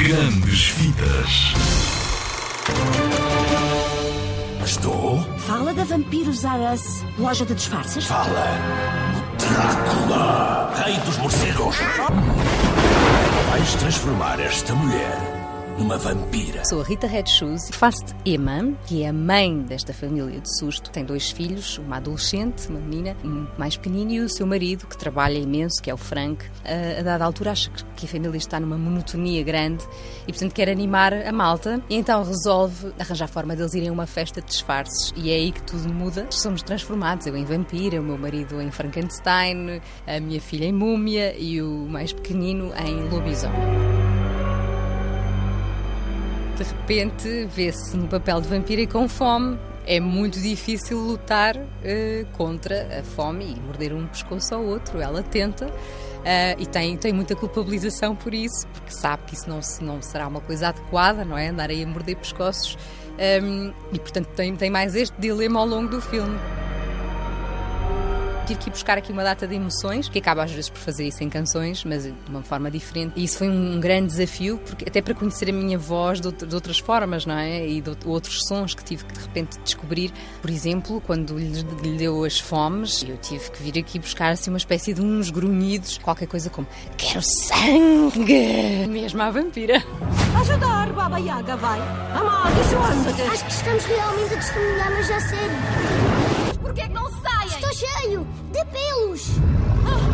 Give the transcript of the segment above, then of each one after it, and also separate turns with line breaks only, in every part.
Grandes Vidas.
Estou?
Fala da Vampiros R Us, loja de disfarces.
Fala. Drácula, rei dos morcegos. Vais transformar esta mulher numa vampira.
Sou a Rita Red Shoes, faço de Emma, que é a mãe desta família de susto. Tem dois filhos, uma adolescente, uma menina, um mais pequenino, e o seu marido, que trabalha imenso, que é o Frank. A, a dada altura acha que a família está numa monotonia grande e, portanto, quer animar a malta. E então resolve arranjar forma deles irem a uma festa de disfarces. E é aí que tudo muda. Somos transformados, eu em vampira, o meu marido em Frankenstein, a minha filha em múmia e o mais pequenino em lobisomem de repente vê-se no papel de vampira e com fome. É muito difícil lutar uh, contra a fome e morder um pescoço ao outro. Ela tenta uh, e tem, tem muita culpabilização por isso, porque sabe que isso não, não será uma coisa adequada, não é? Andar aí a morder pescoços. Um, ehm, e portanto tem, tem mais este dilema ao longo do filme tive que ir buscar aqui uma data de emoções, que acaba às vezes por fazer isso em canções, mas de uma forma diferente. E isso foi um grande desafio, porque até para conhecer a minha voz de, de outras formas, não é? E de outros sons que tive que de repente descobrir. Por exemplo, quando lhe, lhe deu as fomes, eu tive que vir aqui buscar assim uma espécie de uns grunhidos, qualquer coisa como quero sangue, mesmo à vampira.
Ajudar, Baba Yaga, vai. Amaldiçoando-te.
Acho que estamos realmente a testemunhar, mas já sério. De pelos.
Oh,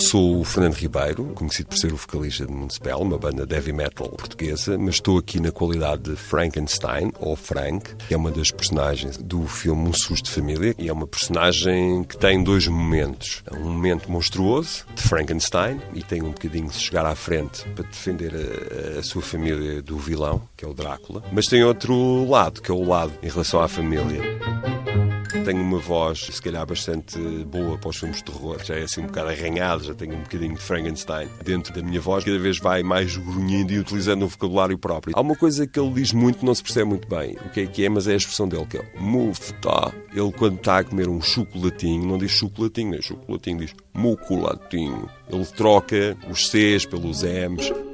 Sou o Fernando Ribeiro, conhecido por ser o vocalista de Municipal, uma banda de heavy metal portuguesa, mas estou aqui na qualidade de Frankenstein, ou Frank, que é uma das personagens do filme Um Susto de Família, e é uma personagem que tem dois momentos. Um momento monstruoso, de Frankenstein, e tem um bocadinho de chegar à frente para defender a, a sua família do vilão, que é o Drácula, mas tem outro lado, que é o lado em relação à família. Tenho uma voz, se calhar, bastante boa para os filmes de terror. Já é assim um bocado arranhado, já tenho um bocadinho de Frankenstein dentro da minha voz. Cada vez vai mais grunhindo e utilizando um vocabulário próprio. Há uma coisa que ele diz muito, não se percebe muito bem o que é que é, mas é a expressão dele, que é mufta. Ele, quando está a comer um chocolatinho, não diz chocolatinho, nem chocolatinho, diz muculatinho. Ele troca os Cs pelos M's.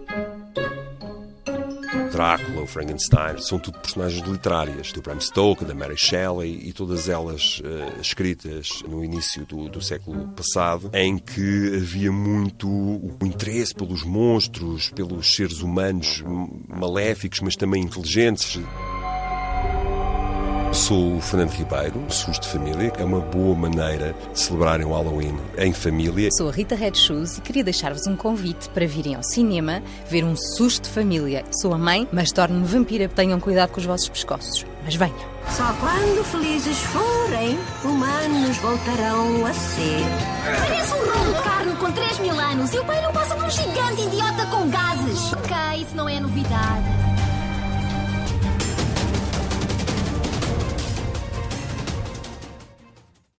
Drácula, o Frankenstein, são tudo personagens literárias, do Bram Stoker, da Mary Shelley e todas elas uh, escritas no início do, do, século passado, em que havia muito o interesse pelos monstros, pelos seres humanos maléficos, mas também inteligentes. Sou o Fernando Ribeiro, Susto de Família. É uma boa maneira de celebrarem o Halloween em família.
Sou a Rita Red Shoes e queria deixar-vos um convite para virem ao cinema ver um Susto de Família. Sou a mãe, mas torno-me vampira. Tenham cuidado com os vossos pescoços. Mas venham.
Só quando felizes forem, humanos voltarão a ser.
Parece um rolo de carne com 3 mil anos e o pai não passa por um gigante idiota com gases. Ok, isso não é novidade.